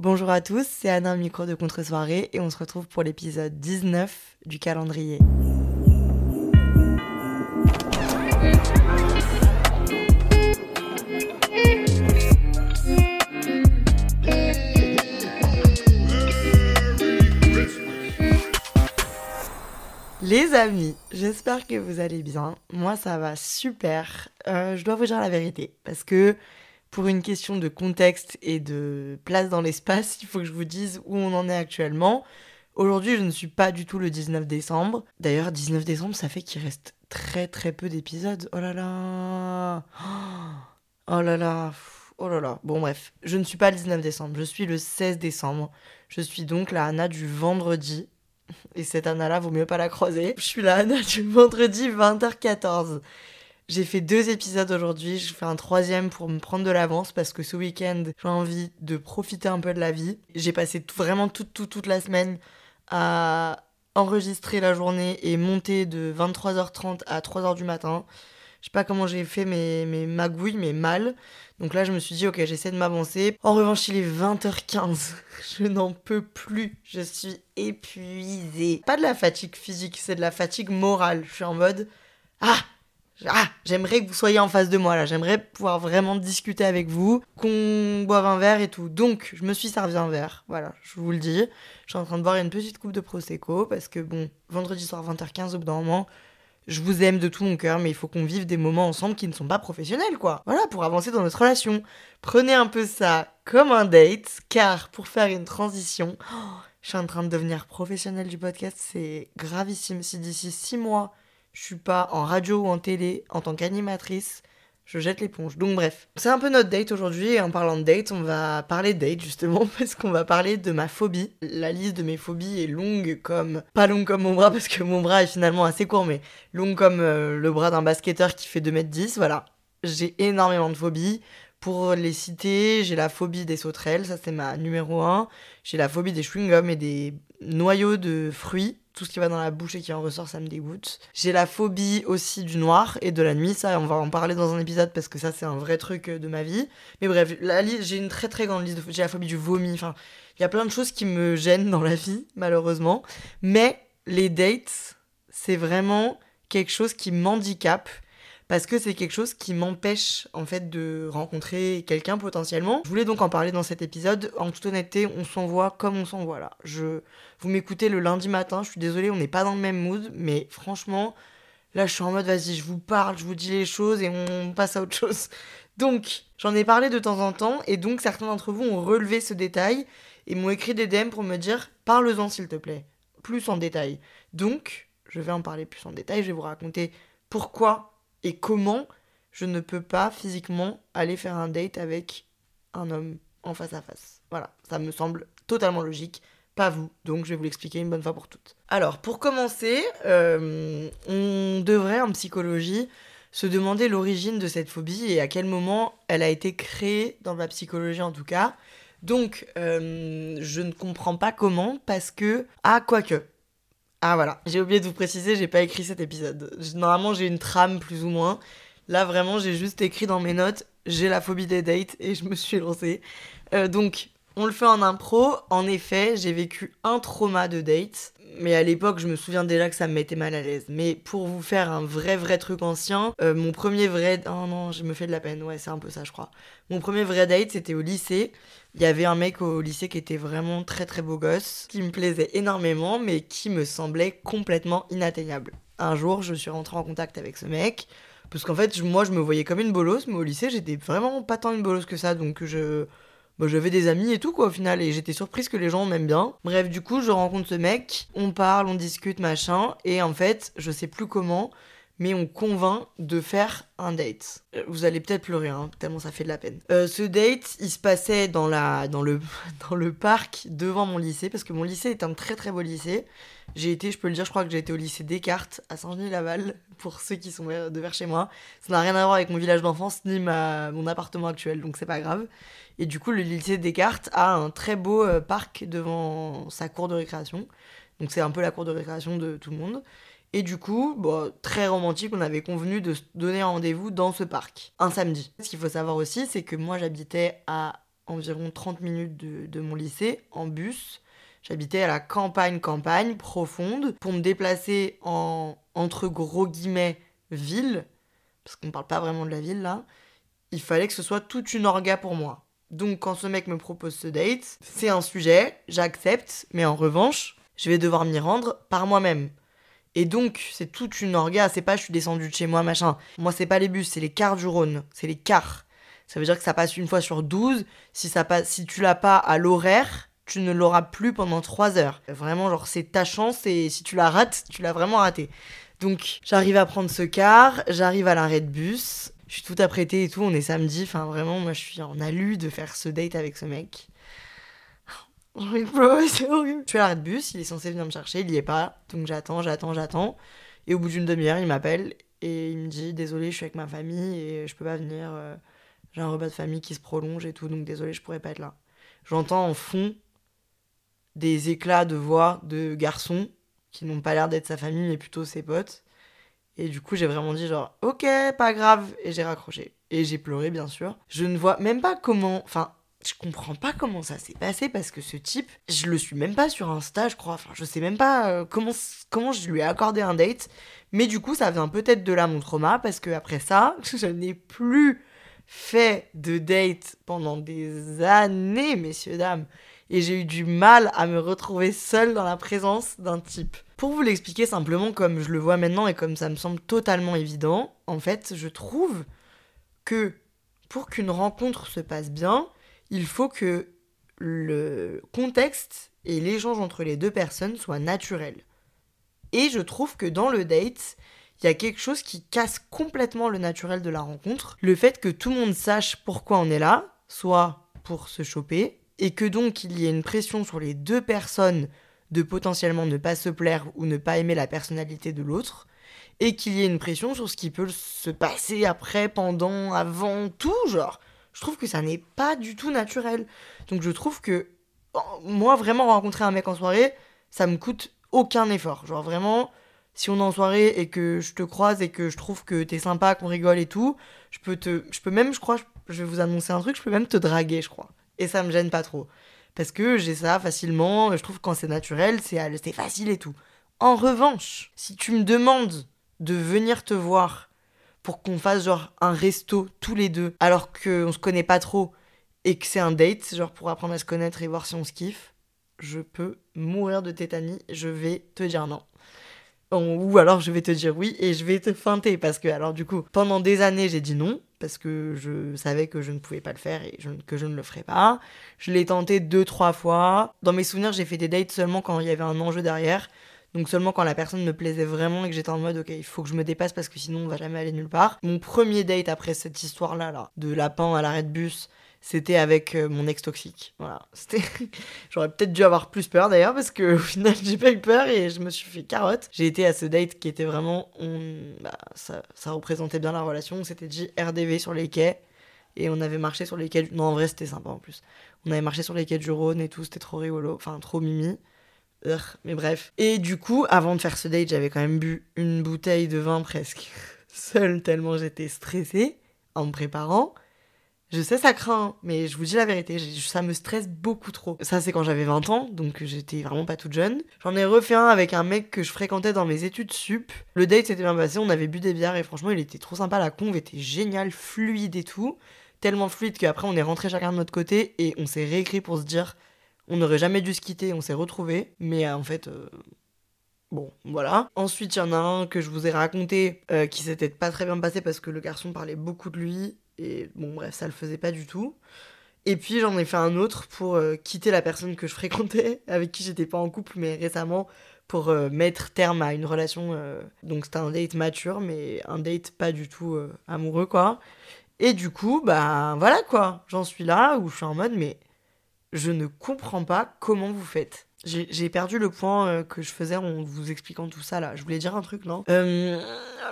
Bonjour à tous, c'est Anna micro de contre-soirée et on se retrouve pour l'épisode 19 du calendrier. Les amis, j'espère que vous allez bien. Moi, ça va super. Euh, je dois vous dire la vérité parce que pour une question de contexte et de place dans l'espace, il faut que je vous dise où on en est actuellement. Aujourd'hui, je ne suis pas du tout le 19 décembre. D'ailleurs, 19 décembre, ça fait qu'il reste très très peu d'épisodes. Oh là là Oh là là Oh là là Bon bref, je ne suis pas le 19 décembre, je suis le 16 décembre. Je suis donc la Anna du vendredi. Et cette Anna-là, vaut mieux pas la croiser. Je suis la Anna du vendredi 20h14. J'ai fait deux épisodes aujourd'hui, je fais un troisième pour me prendre de l'avance parce que ce week-end, j'ai envie de profiter un peu de la vie. J'ai passé vraiment toute, toute, toute la semaine à enregistrer la journée et monter de 23h30 à 3h du matin. Je sais pas comment j'ai fait mes, mes magouilles, mais mal. Donc là, je me suis dit, ok, j'essaie de m'avancer. En revanche, il est 20h15. Je n'en peux plus. Je suis épuisée. Pas de la fatigue physique, c'est de la fatigue morale. Je suis en mode, ah, ah, j'aimerais que vous soyez en face de moi là, j'aimerais pouvoir vraiment discuter avec vous, qu'on boive un verre et tout. Donc, je me suis servi un verre, voilà, je vous le dis. Je suis en train de boire une petite coupe de Prosecco parce que bon, vendredi soir 20h15 au bout d'un moment, je vous aime de tout mon cœur, mais il faut qu'on vive des moments ensemble qui ne sont pas professionnels, quoi. Voilà, pour avancer dans notre relation. Prenez un peu ça comme un date, car pour faire une transition, oh, je suis en train de devenir professionnelle du podcast, c'est gravissime. Si d'ici 6 mois, je suis pas en radio ou en télé en tant qu'animatrice, je jette l'éponge. Donc bref, c'est un peu notre date aujourd'hui et en parlant de date, on va parler date justement parce qu'on va parler de ma phobie. La liste de mes phobies est longue comme pas longue comme mon bras parce que mon bras est finalement assez court mais longue comme euh, le bras d'un basketteur qui fait 2m10, voilà. J'ai énormément de phobies. Pour les citer, j'ai la phobie des sauterelles, ça c'est ma numéro 1. J'ai la phobie des chewing-gums et des noyaux de fruits tout ce qui va dans la bouche et qui en ressort, ça me dégoûte. J'ai la phobie aussi du noir et de la nuit, ça, on va en parler dans un épisode parce que ça, c'est un vrai truc euh, de ma vie. Mais bref, j'ai une très très grande liste de J'ai la phobie du vomi, enfin, il y a plein de choses qui me gênent dans la vie, malheureusement. Mais les dates, c'est vraiment quelque chose qui m'handicape parce que c'est quelque chose qui m'empêche en fait de rencontrer quelqu'un potentiellement. Je voulais donc en parler dans cet épisode. En toute honnêteté, on s'envoie comme on s'envoie là. Je, vous m'écoutez le lundi matin, je suis désolée, on n'est pas dans le même mood, mais franchement, là je suis en mode vas-y, je vous parle, je vous dis les choses et on passe à autre chose. Donc, j'en ai parlé de temps en temps et donc certains d'entre vous ont relevé ce détail et m'ont écrit des DM pour me dire parle-en s'il te plaît, plus en détail. Donc, je vais en parler plus en détail, je vais vous raconter pourquoi et comment je ne peux pas physiquement aller faire un date avec un homme en face à face. Voilà, ça me semble totalement logique, pas vous, donc je vais vous l'expliquer une bonne fois pour toutes. Alors, pour commencer, euh, on devrait en psychologie se demander l'origine de cette phobie et à quel moment elle a été créée, dans la psychologie en tout cas. Donc, euh, je ne comprends pas comment, parce que... Ah, quoique, ah voilà, j'ai oublié de vous préciser, j'ai pas écrit cet épisode. Normalement, j'ai une trame plus ou moins. Là, vraiment, j'ai juste écrit dans mes notes, j'ai la phobie des dates et je me suis lancée. Euh, donc, on le fait en impro. En effet, j'ai vécu un trauma de date. Mais à l'époque, je me souviens déjà que ça me mettait mal à l'aise. Mais pour vous faire un vrai, vrai truc ancien, euh, mon premier vrai. Oh non, je me fais de la peine. Ouais, c'est un peu ça, je crois. Mon premier vrai date, c'était au lycée. Il y avait un mec au lycée qui était vraiment très, très beau gosse, qui me plaisait énormément, mais qui me semblait complètement inatteignable. Un jour, je suis rentrée en contact avec ce mec. Parce qu'en fait, moi, je me voyais comme une bolosse, mais au lycée, j'étais vraiment pas tant une bolosse que ça. Donc, je bah, j'avais des amis et tout quoi au final et j'étais surprise que les gens m'aiment bien. Bref, du coup, je rencontre ce mec, on parle, on discute, machin, et en fait, je sais plus comment, mais on convainc de faire un date. Euh, vous allez peut-être pleurer, hein, tellement ça fait de la peine. Euh, ce date, il se passait dans, la, dans, le, dans le parc devant mon lycée, parce que mon lycée est un très très beau lycée. J'ai été, je peux le dire, je crois que j'ai été au lycée Descartes à Saint-Genis-Laval, pour ceux qui sont de vers chez moi. Ça n'a rien à voir avec mon village d'enfance ni ma, mon appartement actuel, donc c'est pas grave. Et du coup, le lycée Descartes a un très beau euh, parc devant sa cour de récréation. Donc c'est un peu la cour de récréation de tout le monde. Et du coup, bon, très romantique, on avait convenu de se donner rendez-vous dans ce parc, un samedi. Ce qu'il faut savoir aussi, c'est que moi j'habitais à environ 30 minutes de, de mon lycée en bus. J'habitais à la campagne, campagne profonde. Pour me déplacer en, entre gros guillemets, ville, parce qu'on parle pas vraiment de la ville là, il fallait que ce soit toute une orga pour moi. Donc quand ce mec me propose ce date, c'est un sujet, j'accepte, mais en revanche, je vais devoir m'y rendre par moi-même. Et donc, c'est toute une orga, c'est pas je suis descendu de chez moi, machin. Moi, c'est pas les bus, c'est les cars du Rhône, c'est les cars. Ça veut dire que ça passe une fois sur 12. Si, ça passe, si tu l'as pas à l'horaire, tu ne l'auras plus pendant 3 heures. Vraiment, genre, c'est ta chance et si tu la rates, tu l'as vraiment raté. Donc, j'arrive à prendre ce car, j'arrive à l'arrêt de bus, je suis tout apprêtée et tout, on est samedi, enfin vraiment, moi je suis en alu de faire ce date avec ce mec. c'est horrible. Je suis à l'arrêt de bus, il est censé venir me chercher, il y est pas, donc j'attends, j'attends, j'attends. Et au bout d'une demi-heure, il m'appelle et il me dit Désolé, je suis avec ma famille et je peux pas venir, euh, j'ai un repas de famille qui se prolonge et tout, donc désolé, je pourrais pas être là. J'entends en fond des éclats de voix de garçons qui n'ont pas l'air d'être sa famille, mais plutôt ses potes. Et du coup, j'ai vraiment dit genre, ok, pas grave. Et j'ai raccroché. Et j'ai pleuré, bien sûr. Je ne vois même pas comment. Enfin, je comprends pas comment ça s'est passé parce que ce type, je le suis même pas sur Insta, je crois. Enfin, je sais même pas euh, comment, comment je lui ai accordé un date. Mais du coup, ça vient peut-être de là mon trauma parce que après ça, je n'ai plus fait de date pendant des années, messieurs, dames et j'ai eu du mal à me retrouver seule dans la présence d'un type. Pour vous l'expliquer simplement comme je le vois maintenant et comme ça me semble totalement évident, en fait, je trouve que pour qu'une rencontre se passe bien, il faut que le contexte et l'échange entre les deux personnes soient naturels. Et je trouve que dans le date, il y a quelque chose qui casse complètement le naturel de la rencontre. Le fait que tout le monde sache pourquoi on est là, soit pour se choper, et que donc il y ait une pression sur les deux personnes de potentiellement ne pas se plaire ou ne pas aimer la personnalité de l'autre, et qu'il y ait une pression sur ce qui peut se passer après, pendant, avant, tout, genre. Je trouve que ça n'est pas du tout naturel. Donc je trouve que, oh, moi, vraiment rencontrer un mec en soirée, ça me coûte aucun effort. Genre vraiment, si on est en soirée et que je te croise et que je trouve que t'es sympa, qu'on rigole et tout, je peux te, je peux même, je crois, je vais vous annoncer un truc, je peux même te draguer, je crois et ça me gêne pas trop. Parce que j'ai ça facilement, je trouve que quand c'est naturel, c'est facile et tout. En revanche, si tu me demandes de venir te voir pour qu'on fasse genre un resto tous les deux, alors qu'on se connaît pas trop et que c'est un date, genre pour apprendre à se connaître et voir si on se kiffe, je peux mourir de tétanie, je vais te dire non. Ou alors je vais te dire oui et je vais te feinter parce que alors du coup pendant des années j'ai dit non parce que je savais que je ne pouvais pas le faire et que je ne le ferais pas. Je l'ai tenté deux trois fois. Dans mes souvenirs j'ai fait des dates seulement quand il y avait un enjeu derrière. Donc seulement quand la personne me plaisait vraiment et que j'étais en mode ok il faut que je me dépasse parce que sinon on va jamais aller nulle part. Mon premier date après cette histoire là là de lapin à l'arrêt de bus c'était avec euh, mon ex toxique. Voilà. J'aurais peut-être dû avoir plus peur d'ailleurs parce que au final j'ai pas eu peur et je me suis fait carotte. J'ai été à ce date qui était vraiment, bah, ça, ça, représentait bien la relation. On s'était dit RDV sur les quais et on avait marché sur les quais. Non en vrai c'était sympa en plus. On avait marché sur les quais du Rhône et tout, c'était trop rigolo, enfin trop mimi. Mais bref. Et du coup, avant de faire ce date, j'avais quand même bu une bouteille de vin presque seule tellement j'étais stressée en me préparant. Je sais, ça craint, mais je vous dis la vérité, ça me stresse beaucoup trop. Ça, c'est quand j'avais 20 ans, donc j'étais vraiment pas toute jeune. J'en ai refait un avec un mec que je fréquentais dans mes études sup. Le date s'était bien passé, on avait bu des bières et franchement, il était trop sympa. La conve était géniale, fluide et tout. Tellement fluide qu'après, on est rentré chacun de notre côté et on s'est réécrit pour se dire on n'aurait jamais dû se quitter, on s'est retrouvés. Mais euh, en fait. Euh, bon, voilà. Ensuite, il y en a un que je vous ai raconté euh, qui s'était pas très bien passé parce que le garçon parlait beaucoup de lui et bon, bref, ça le faisait pas du tout. Et puis j'en ai fait un autre pour quitter la personne que je fréquentais, avec qui j'étais pas en couple, mais récemment, pour mettre terme à une relation. Donc c'était un date mature, mais un date pas du tout amoureux, quoi. Et du coup, bah voilà quoi, j'en suis là où je suis en mode, mais je ne comprends pas comment vous faites. J'ai perdu le point euh, que je faisais en vous expliquant tout ça là. Je voulais dire un truc, non? Euh,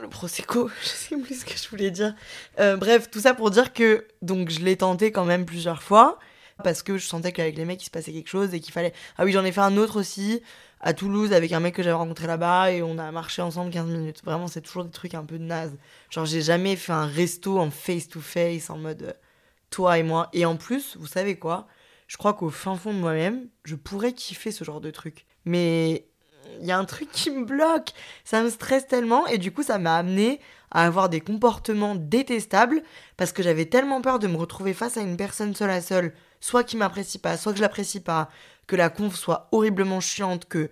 Le Prosecco, je sais plus ce que je voulais dire. Euh, bref, tout ça pour dire que donc je l'ai tenté quand même plusieurs fois parce que je sentais qu'avec les mecs il se passait quelque chose et qu'il fallait. Ah oui, j'en ai fait un autre aussi à Toulouse avec un mec que j'avais rencontré là-bas et on a marché ensemble 15 minutes. Vraiment, c'est toujours des trucs un peu naze. Genre, j'ai jamais fait un resto en face to face en mode toi et moi. Et en plus, vous savez quoi? Je crois qu'au fin fond de moi-même, je pourrais kiffer ce genre de truc. Mais il y a un truc qui me bloque. Ça me stresse tellement et du coup, ça m'a amené à avoir des comportements détestables parce que j'avais tellement peur de me retrouver face à une personne seule à seule, soit qui m'apprécie pas, soit que je l'apprécie pas, que la conf soit horriblement chiante, que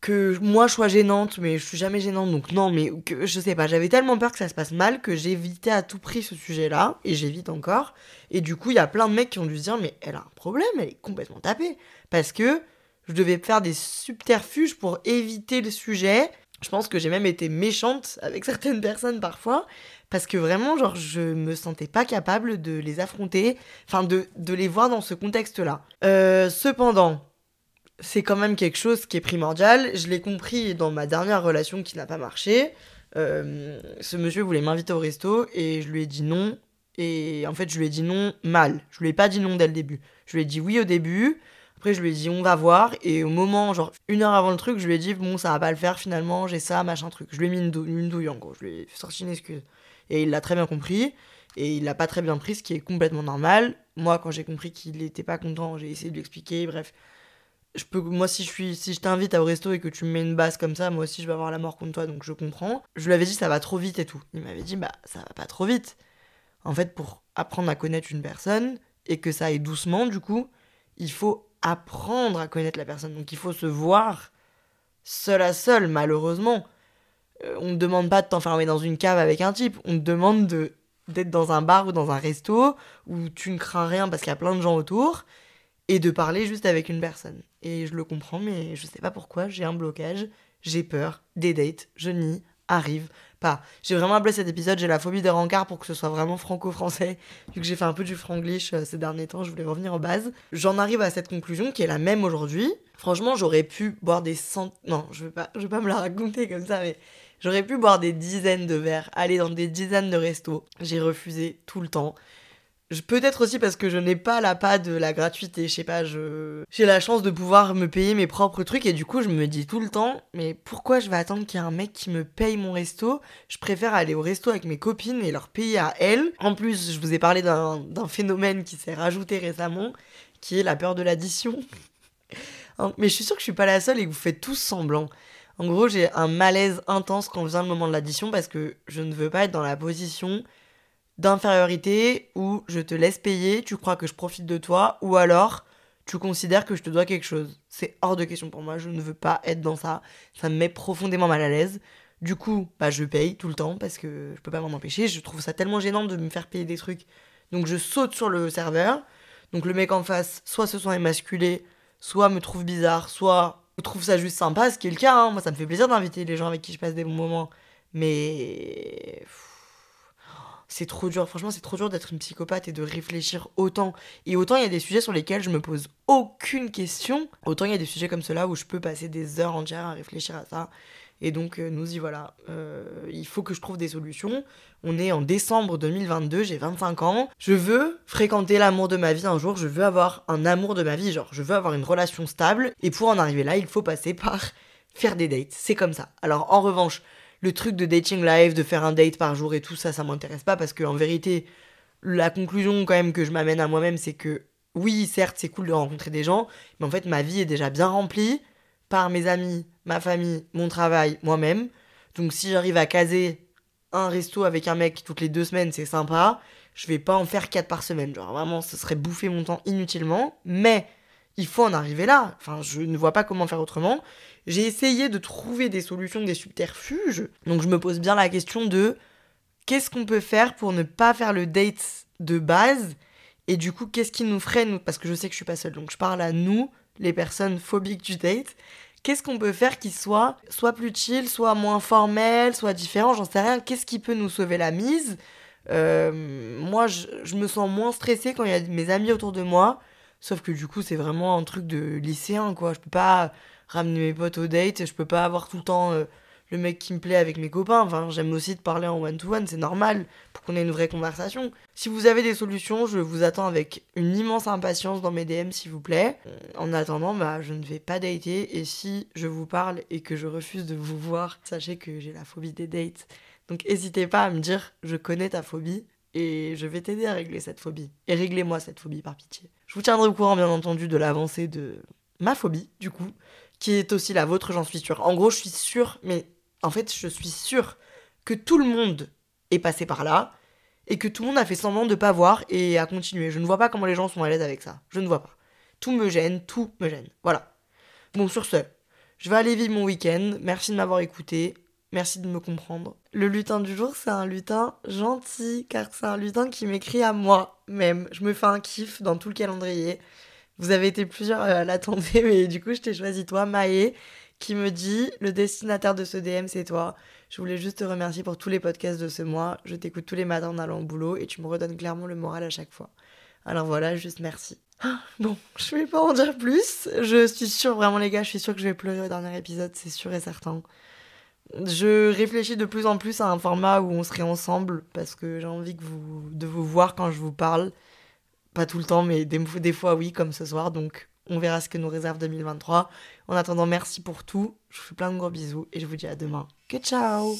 que moi je sois gênante, mais je suis jamais gênante, donc non, mais que je sais pas, j'avais tellement peur que ça se passe mal que j'évitais à tout prix ce sujet-là, et j'évite encore. Et du coup, il y a plein de mecs qui ont dû se dire, mais elle a un problème, elle est complètement tapée. Parce que je devais faire des subterfuges pour éviter le sujet. Je pense que j'ai même été méchante avec certaines personnes parfois, parce que vraiment, genre, je me sentais pas capable de les affronter, enfin, de, de les voir dans ce contexte-là. Euh, cependant, c'est quand même quelque chose qui est primordial. Je l'ai compris dans ma dernière relation qui n'a pas marché. Euh, ce monsieur voulait m'inviter au resto et je lui ai dit non. Et en fait, je lui ai dit non mal. Je lui ai pas dit non dès le début. Je lui ai dit oui au début. Après, je lui ai dit, on va voir. Et au moment, genre, une heure avant le truc, je lui ai dit, bon, ça va pas le faire finalement, j'ai ça, machin truc. Je lui ai mis une, douille en gros. Je lui ai sorti une excuse. Et il l'a très bien compris. Et il l'a pas très bien pris, ce qui est complètement normal. Moi, quand j'ai compris qu'il n'était pas content, j'ai essayé de lui expliquer. Bref, je peux, moi, si je suis, si je t'invite au resto et que tu me mets une base comme ça, moi aussi, je vais avoir la mort contre toi, donc je comprends. Je lui avais dit, ça va trop vite et tout. Il m'avait dit, bah, ça va pas trop vite. En fait, pour apprendre à connaître une personne et que ça aille doucement, du coup, il faut apprendre à connaître la personne. Donc il faut se voir seul à seul, malheureusement. Euh, on ne demande pas de t'enfermer dans une cave avec un type, on te demande de d'être dans un bar ou dans un resto où tu ne crains rien parce qu'il y a plein de gens autour et de parler juste avec une personne. Et je le comprends, mais je sais pas pourquoi, j'ai un blocage, j'ai peur des dates, je n'y arrive pas. J'ai vraiment appelé cet épisode, j'ai la phobie des rencarts pour que ce soit vraiment franco-français. Vu que j'ai fait un peu du franglish euh, ces derniers temps, je voulais revenir aux bases. J'en arrive à cette conclusion qui est la même aujourd'hui. Franchement, j'aurais pu boire des cent... Non, je vais pas, je vais pas me la raconter comme ça, mais j'aurais pu boire des dizaines de verres, aller dans des dizaines de restos. J'ai refusé tout le temps. Peut-être aussi parce que je n'ai pas la pas de la gratuité, je sais pas, je... j'ai la chance de pouvoir me payer mes propres trucs et du coup je me dis tout le temps, mais pourquoi je vais attendre qu'il y ait un mec qui me paye mon resto? Je préfère aller au resto avec mes copines et leur payer à elles. En plus, je vous ai parlé d'un phénomène qui s'est rajouté récemment, qui est la peur de l'addition. mais je suis sûre que je suis pas la seule et que vous faites tous semblant. En gros, j'ai un malaise intense quand vient le moment de l'addition parce que je ne veux pas être dans la position d'infériorité où je te laisse payer, tu crois que je profite de toi, ou alors tu considères que je te dois quelque chose. C'est hors de question pour moi, je ne veux pas être dans ça, ça me met profondément mal à l'aise. Du coup, bah je paye tout le temps parce que je peux pas m'en empêcher, je trouve ça tellement gênant de me faire payer des trucs. Donc je saute sur le serveur. Donc le mec en face, soit se sent émasculé, soit me trouve bizarre, soit trouve ça juste sympa, ce qui est le cas. Hein. Moi, ça me fait plaisir d'inviter les gens avec qui je passe des bons moments. Mais c'est trop dur. Franchement, c'est trop dur d'être une psychopathe et de réfléchir autant. Et autant il y a des sujets sur lesquels je me pose aucune question, autant il y a des sujets comme cela où je peux passer des heures entières à réfléchir à ça. Et donc, euh, nous y voilà. Euh, il faut que je trouve des solutions. On est en décembre 2022, j'ai 25 ans. Je veux fréquenter l'amour de ma vie un jour. Je veux avoir un amour de ma vie. Genre, je veux avoir une relation stable. Et pour en arriver là, il faut passer par faire des dates. C'est comme ça. Alors, en revanche, le truc de dating live, de faire un date par jour et tout ça, ça m'intéresse pas parce que en vérité, la conclusion quand même que je m'amène à moi-même, c'est que oui, certes, c'est cool de rencontrer des gens, mais en fait, ma vie est déjà bien remplie par mes amis, ma famille, mon travail, moi-même. Donc si j'arrive à caser un resto avec un mec toutes les deux semaines, c'est sympa. Je vais pas en faire quatre par semaine. Genre vraiment, ce serait bouffer mon temps inutilement. Mais il faut en arriver là. Enfin, je ne vois pas comment faire autrement. J'ai essayé de trouver des solutions, des subterfuges. Donc je me pose bien la question de qu'est-ce qu'on peut faire pour ne pas faire le date de base? Et du coup qu'est-ce qui nous freine? Parce que je sais que je suis pas seule. Donc je parle à nous les personnes phobiques du date. Qu'est-ce qu'on peut faire qui soit soit plus chill soit moins formel soit différent? J'en sais rien. Qu'est-ce qui peut nous sauver la mise? Euh, moi je, je, me sens moins stressée quand il y a mes amis autour de moi sauf que du coup c'est vraiment un truc de lycéen quoi je peux pas ramener mes potes au date. Je peux pas avoir tout le temps euh, le mec qui me plaît avec mes copains. Enfin, j'aime aussi de parler en one-to-one, c'est normal pour qu'on ait une vraie conversation. Si vous avez des solutions, je vous attends avec une immense impatience dans mes DM, s'il vous plaît. En attendant, bah, je ne vais pas dater. Et si je vous parle et que je refuse de vous voir, sachez que j'ai la phobie des dates. Donc n'hésitez pas à me dire, je connais ta phobie, et je vais t'aider à régler cette phobie. Et réglez-moi cette phobie par pitié. Je vous tiendrai au courant bien entendu de l'avancée de ma phobie, du coup, qui est aussi la vôtre, j'en suis sûre. En gros, je suis sûre, mais en fait, je suis sûre que tout le monde est passé par là et que tout le monde a fait semblant de pas voir et a continué. Je ne vois pas comment les gens sont à l'aise avec ça. Je ne vois pas. Tout me gêne, tout me gêne. Voilà. Bon, sur ce, je vais aller vivre mon week-end. Merci de m'avoir écouté. Merci de me comprendre. Le lutin du jour, c'est un lutin gentil, car c'est un lutin qui m'écrit à moi même. Je me fais un kiff dans tout le calendrier. Vous avez été plusieurs à l'attendre, mais du coup, je t'ai choisi toi, Maë, qui me dit Le destinataire de ce DM, c'est toi. Je voulais juste te remercier pour tous les podcasts de ce mois. Je t'écoute tous les matins en allant au boulot et tu me redonnes clairement le moral à chaque fois. Alors voilà, juste merci. Ah, bon, je vais pas en dire plus. Je suis sûre, vraiment les gars, je suis sûre que je vais pleurer au dernier épisode, c'est sûr et certain. Je réfléchis de plus en plus à un format où on serait ensemble parce que j'ai envie que vous, de vous voir quand je vous parle. Pas tout le temps, mais des, des fois oui, comme ce soir. Donc on verra ce que nous réserve 2023. En attendant, merci pour tout. Je vous fais plein de gros bisous et je vous dis à demain. Que ciao